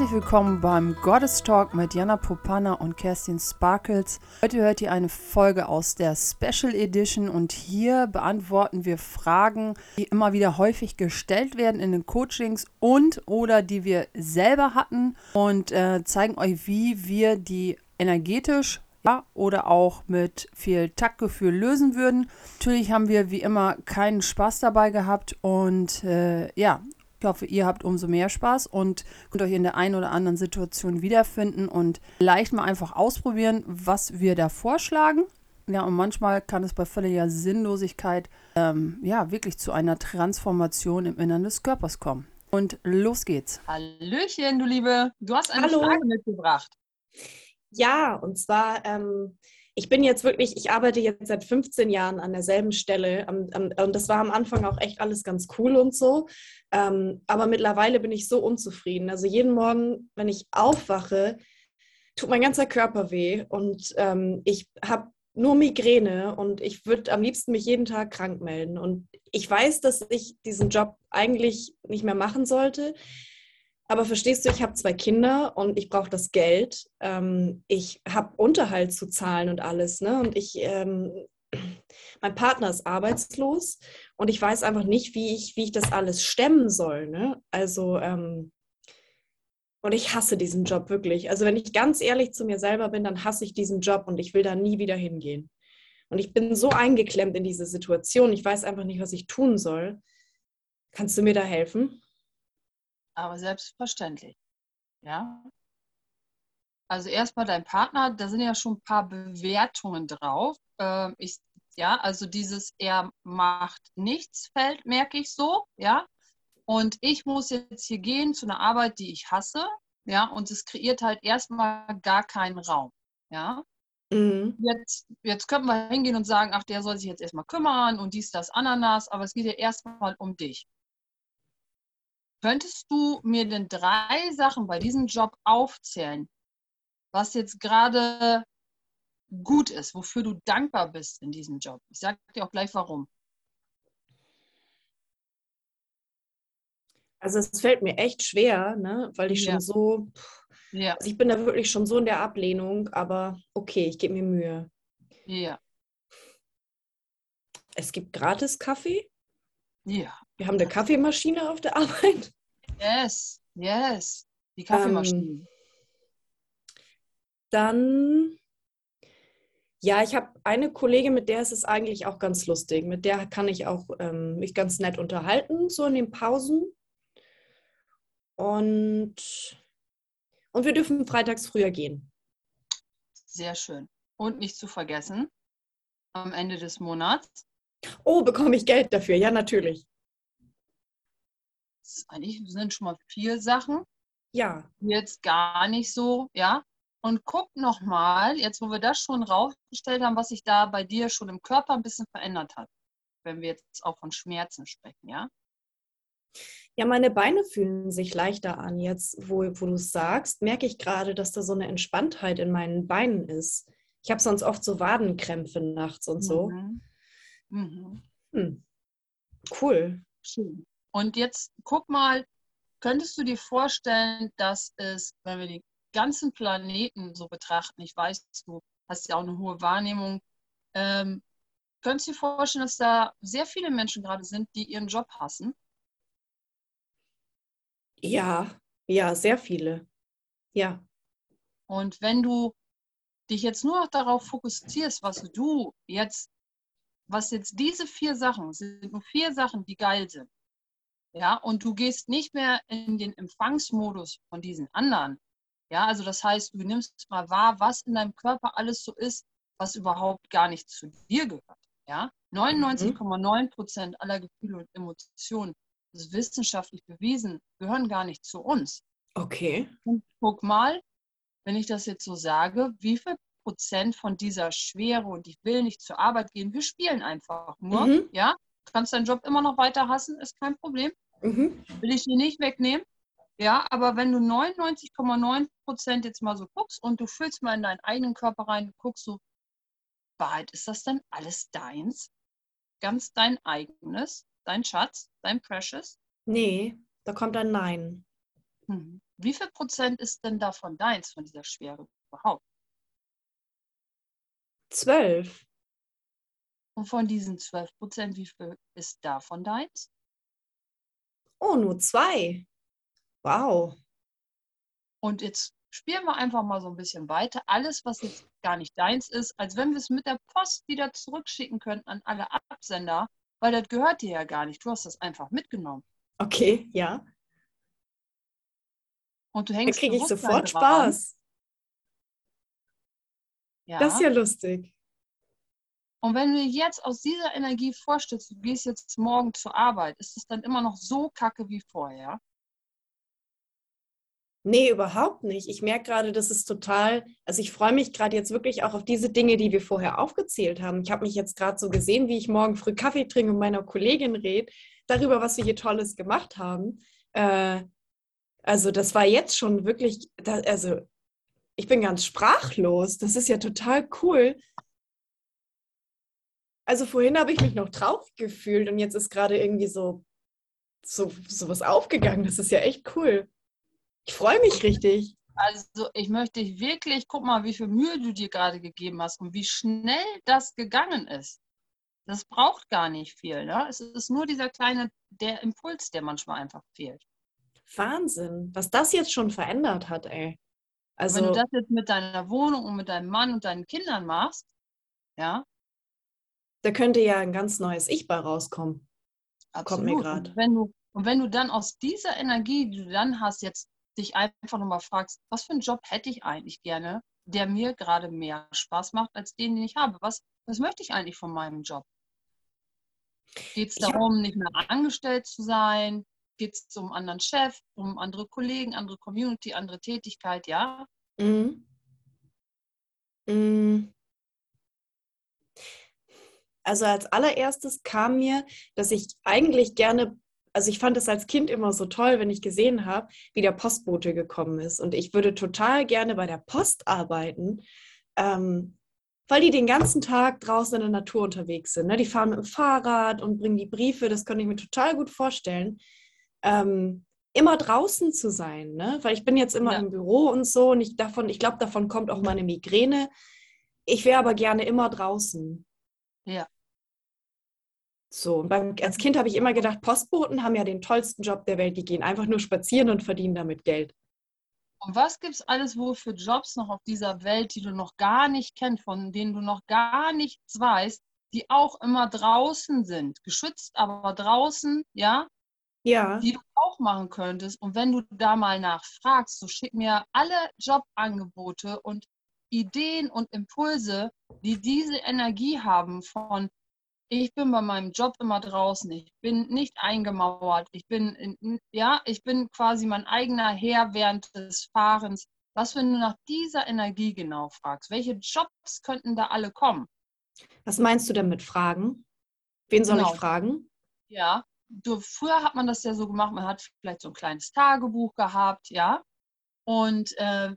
Herzlich willkommen beim Goddess Talk mit Jana Popana und Kerstin Sparkles. Heute hört ihr eine Folge aus der Special Edition und hier beantworten wir Fragen, die immer wieder häufig gestellt werden in den Coachings und oder die wir selber hatten und äh, zeigen euch, wie wir die energetisch ja, oder auch mit viel Taktgefühl lösen würden. Natürlich haben wir wie immer keinen Spaß dabei gehabt und äh, ja, ich hoffe, ihr habt umso mehr Spaß und könnt euch in der einen oder anderen Situation wiederfinden und leicht mal einfach ausprobieren, was wir da vorschlagen. Ja, und manchmal kann es bei völliger Sinnlosigkeit ähm, ja wirklich zu einer Transformation im Innern des Körpers kommen. Und los geht's. Hallöchen, du Liebe. Du hast eine Hallo. Frage mitgebracht. Ja, und zwar, ähm, ich bin jetzt wirklich, ich arbeite jetzt seit 15 Jahren an derselben Stelle und das war am Anfang auch echt alles ganz cool und so. Ähm, aber mittlerweile bin ich so unzufrieden. Also jeden Morgen, wenn ich aufwache, tut mein ganzer Körper weh und ähm, ich habe nur Migräne und ich würde am liebsten mich jeden Tag krank melden. Und ich weiß, dass ich diesen Job eigentlich nicht mehr machen sollte. Aber verstehst du, ich habe zwei Kinder und ich brauche das Geld. Ähm, ich habe Unterhalt zu zahlen und alles. Ne? Und ich, ähm, mein Partner ist arbeitslos und ich weiß einfach nicht, wie ich, wie ich das alles stemmen soll. Ne? Also, ähm, und ich hasse diesen Job wirklich. Also, wenn ich ganz ehrlich zu mir selber bin, dann hasse ich diesen Job und ich will da nie wieder hingehen. Und ich bin so eingeklemmt in diese Situation. Ich weiß einfach nicht, was ich tun soll. Kannst du mir da helfen? Aber selbstverständlich. Ja. Also erstmal dein Partner, da sind ja schon ein paar Bewertungen drauf. Ähm, ich, ja, also dieses er macht nichts Feld, merke ich so, ja. Und ich muss jetzt hier gehen zu einer Arbeit, die ich hasse, ja, und es kreiert halt erstmal gar keinen Raum, ja. Mhm. Jetzt, jetzt könnten wir hingehen und sagen, ach, der soll sich jetzt erstmal kümmern und dies, das, Ananas, aber es geht ja erstmal um dich. Könntest du mir denn drei Sachen bei diesem Job aufzählen, was jetzt gerade gut ist, wofür du dankbar bist in diesem Job? Ich sage dir auch gleich warum. Also es fällt mir echt schwer, ne? weil ich Ja. schon so, Ja, also ich bin da wirklich schon so in der Ablehnung, aber okay, ich gebe mir Mühe. ja, Es gibt gratis Kaffee. ja. Wir haben eine Kaffeemaschine auf der Arbeit. Yes, yes. Die Kaffeemaschine. Ähm, Dann, ja, ich habe eine Kollegin, mit der ist es eigentlich auch ganz lustig. Mit der kann ich auch ähm, mich ganz nett unterhalten, so in den Pausen. Und, und wir dürfen freitags früher gehen. Sehr schön. Und nicht zu vergessen, am Ende des Monats, Oh, bekomme ich Geld dafür? Ja, natürlich. Eigentlich sind schon mal vier Sachen, Ja. jetzt gar nicht so, ja. Und guck nochmal, jetzt wo wir das schon rausgestellt haben, was sich da bei dir schon im Körper ein bisschen verändert hat, wenn wir jetzt auch von Schmerzen sprechen, ja. Ja, meine Beine fühlen sich leichter an. Jetzt, wo, wo du es sagst, merke ich gerade, dass da so eine Entspanntheit in meinen Beinen ist. Ich habe sonst oft so Wadenkrämpfe nachts und so. Mhm. Mhm. Hm. Cool. Schön. Und jetzt guck mal, könntest du dir vorstellen, dass es, wenn wir die ganzen Planeten so betrachten, ich weiß, du hast ja auch eine hohe Wahrnehmung, ähm, könntest du dir vorstellen, dass da sehr viele Menschen gerade sind, die ihren Job hassen? Ja, ja, sehr viele. Ja. Und wenn du dich jetzt nur noch darauf fokussierst, was du jetzt, was jetzt diese vier Sachen, sind nur vier Sachen, die geil sind, ja, und du gehst nicht mehr in den Empfangsmodus von diesen anderen, ja, also das heißt, du nimmst mal wahr, was in deinem Körper alles so ist, was überhaupt gar nicht zu dir gehört, ja. 99,9 Prozent aller Gefühle und Emotionen, das ist wissenschaftlich bewiesen, gehören gar nicht zu uns. Okay. Und guck mal, wenn ich das jetzt so sage, wie viel Prozent von dieser Schwere und ich will nicht zur Arbeit gehen, wir spielen einfach nur, Mhm. ja? Du kannst deinen Job immer noch weiter hassen, ist kein Problem, Mhm. will ich dir nicht wegnehmen. Ja, aber wenn du 99,9 Prozent jetzt mal so guckst und du fühlst mal in deinen eigenen Körper rein, du guckst so, Wahrheit, ist das denn alles deins? Ganz dein eigenes, dein Schatz, dein Precious? Nee, da kommt ein Nein. Mhm. Wie viel Prozent ist denn davon deins, von dieser Schwere überhaupt? Zwölf. Und von diesen 12 Prozent, wie viel ist davon deins? Oh, nur zwei. Wow. Und jetzt spielen wir einfach mal so ein bisschen weiter. Alles, was jetzt gar nicht deins ist, als wenn wir es mit der Post wieder zurückschicken könnten an alle Absender, weil das gehört dir ja gar nicht. Du hast das einfach mitgenommen. Okay, ja. Und du Da hängst kriege ich sofort dran. Spaß. Ja. Das ist ja lustig. Und wenn du jetzt aus dieser Energie vorstellst, du gehst jetzt morgen zur Arbeit, ist es dann immer noch so kacke wie vorher? Nee, überhaupt nicht. Ich merke gerade, das ist total, also ich freue mich gerade jetzt wirklich auch auf diese Dinge, die wir vorher aufgezählt haben. Ich habe mich jetzt gerade so gesehen, wie ich morgen früh Kaffee trinke und meiner Kollegin rede, darüber, was wir hier Tolles gemacht haben. Äh, also das war jetzt schon wirklich, also ich bin ganz sprachlos. Das ist ja total cool. Also vorhin habe ich mich noch traurig gefühlt und jetzt ist gerade irgendwie so, so, so was aufgegangen. Das ist ja echt cool. Ich freue mich richtig. Also ich möchte dich wirklich, guck mal, wie viel Mühe du dir gerade gegeben hast und wie schnell das gegangen ist. Das braucht gar nicht viel. Ne? Es ist nur dieser kleine, der Impuls, der manchmal einfach fehlt. Wahnsinn, was das jetzt schon verändert hat, ey. Wenn du Also, das jetzt mit deiner Wohnung und mit deinem Mann und deinen Kindern machst, ja, da könnte ja ein ganz neues Ich bei rauskommen. Kommt mir absolut. grad. Und wenn du und wenn du dann aus dieser Energie, die du dann hast, jetzt dich einfach nochmal fragst, was für einen Job hätte ich eigentlich gerne, der mir gerade mehr Spaß macht als den, den ich habe. Was, was möchte ich eigentlich von meinem Job? Geht es hab- darum, nicht mehr angestellt zu sein? Geht es um einen anderen Chef, um andere Kollegen, andere Community, andere Tätigkeit? Ja, Mhm. Mhm. Also als allererstes kam mir, dass ich eigentlich gerne, also ich fand es als Kind immer so toll, wenn ich gesehen habe, wie der Postbote gekommen ist. Und ich würde total gerne bei der Post arbeiten, ähm, weil die den ganzen Tag draußen in der Natur unterwegs sind. Ne? Die fahren mit dem Fahrrad und bringen die Briefe, das könnte ich mir total gut vorstellen. Ähm, immer draußen zu sein, ne? weil ich bin jetzt immer Ja. im Büro und so und ich davon, ich glaube, davon kommt auch meine Migräne. Ich wäre aber gerne immer draußen. Ja. So, und beim, als Kind habe ich immer gedacht, Postboten haben ja den tollsten Job der Welt. Die gehen einfach nur spazieren und verdienen damit Geld. Und was gibt es alles wohl für Jobs noch auf dieser Welt, die du noch gar nicht kennst, von denen du noch gar nichts weißt, die auch immer draußen sind, geschützt, aber draußen, ja, Ja. die du auch machen könntest. Und wenn du da mal nachfragst, so schick mir alle Jobangebote und Ideen und Impulse, die diese Energie haben von ich bin bei meinem Job immer draußen, ich bin nicht eingemauert, ich bin in, ja, ich bin quasi mein eigener Herr während des Fahrens. Was, wenn du nach dieser Energie genau fragst? Welche Jobs könnten da alle kommen? Was meinst du denn mit Fragen? Wen soll Genau. ich fragen? Ja, du, früher hat man das ja so gemacht, man hat vielleicht so ein kleines Tagebuch gehabt, ja. Und äh,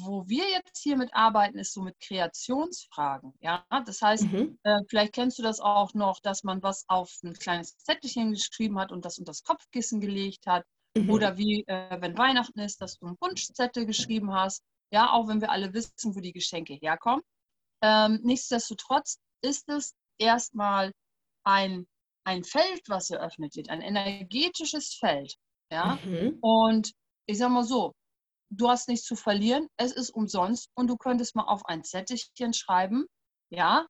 wo wir jetzt hier mit arbeiten, ist so mit Kreationsfragen, ja. Das heißt, Mhm. äh, vielleicht kennst du das auch noch, dass man was auf ein kleines Zettelchen geschrieben hat und das unter das Kopfkissen gelegt hat. Mhm. Oder wie, äh, wenn Weihnachten ist, dass du einen Wunschzettel geschrieben hast. Ja, auch wenn wir alle wissen, wo die Geschenke herkommen. Ähm, nichtsdestotrotz ist es erstmal ein, ein Feld, was eröffnet wird, ein energetisches Feld. Ja, Mhm. und ich sag mal so, du hast nichts zu verlieren, es ist umsonst und du könntest mal auf ein Zettelchen schreiben, ja,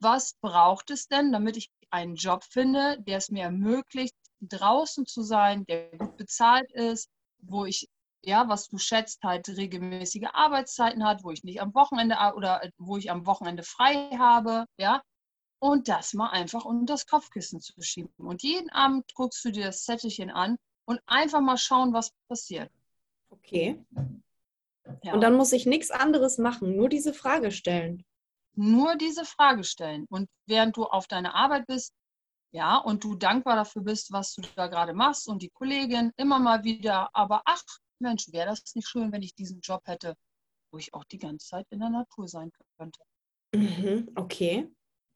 was braucht es denn, damit ich einen Job finde, der es mir ermöglicht, draußen zu sein, der gut bezahlt ist, wo ich, ja, was du schätzt, halt regelmäßige Arbeitszeiten hat, wo ich nicht am Wochenende ar- oder äh, wo ich am Wochenende frei habe, ja, und das mal einfach unter das Kopfkissen zu schieben. Und jeden Abend guckst du dir das Zettelchen an und einfach mal schauen, was passiert. Okay. Ja. Und dann muss ich nichts anderes machen, nur diese Frage stellen. nur diese Frage stellen. Und während du auf deiner Arbeit bist, ja, und du dankbar dafür bist, was du da gerade machst und die Kollegin immer mal wieder, aber ach, Mensch, wäre das nicht schön, wenn ich diesen Job hätte, wo ich auch die ganze Zeit in der Natur sein könnte, Mhm. Okay.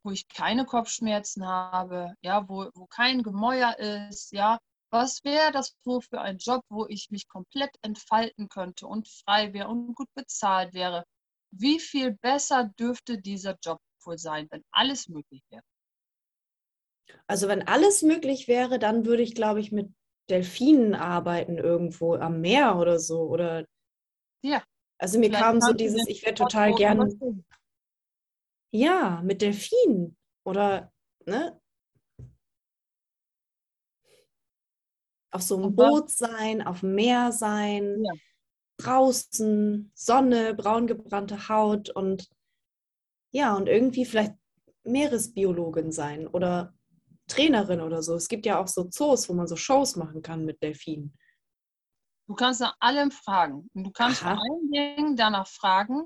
wo ich keine Kopfschmerzen habe, ja, wo, wo kein Gemäuer ist, ja, Was wäre das so für ein Job, wo ich mich komplett entfalten könnte und frei wäre und gut bezahlt wäre? Wie viel besser dürfte dieser Job wohl sein, wenn alles möglich wäre? Also wenn alles möglich wäre, dann würde ich, glaube ich, mit Delfinen arbeiten irgendwo am Meer oder so. Oder Ja. also mir Vielleicht kam so dieses, ich wäre total wo gern, anders hin. ja, mit Delfinen. Oder, ne? Auf so einem Boot sein, auf dem Meer sein, Ja. draußen, Sonne, braun gebrannte Haut und ja, und irgendwie vielleicht Meeresbiologin sein oder Trainerin oder so. Es gibt ja auch so Zoos, wo man so Shows machen kann mit Delfinen. Du kannst nach allem fragen. Und du kannst Aha. vor allen Dingen danach fragen,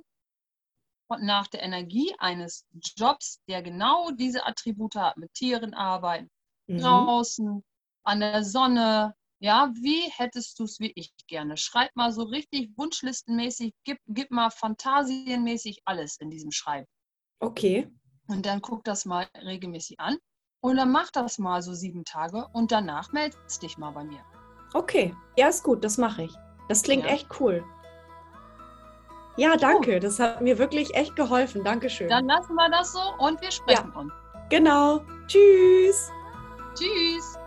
und nach der Energie eines Jobs, der genau diese Attribute hat, mit Tieren arbeiten, Mhm. draußen, an der Sonne. Ja, wie hättest du es wie ich gerne? Schreib mal so richtig wunschlistenmäßig, gib, gib mal fantasienmäßig alles in diesem Schreiben. Okay. Und dann guck das mal regelmäßig an. Und dann mach das mal so sieben Tage und danach meldest dich mal bei mir. Okay. Ja, ist gut, das mache ich. Das klingt Ja. echt cool. Ja, danke. Das hat mir wirklich echt geholfen. Dankeschön. Dann lassen wir das so und wir sprechen uns. genau. Tschüss. Tschüss.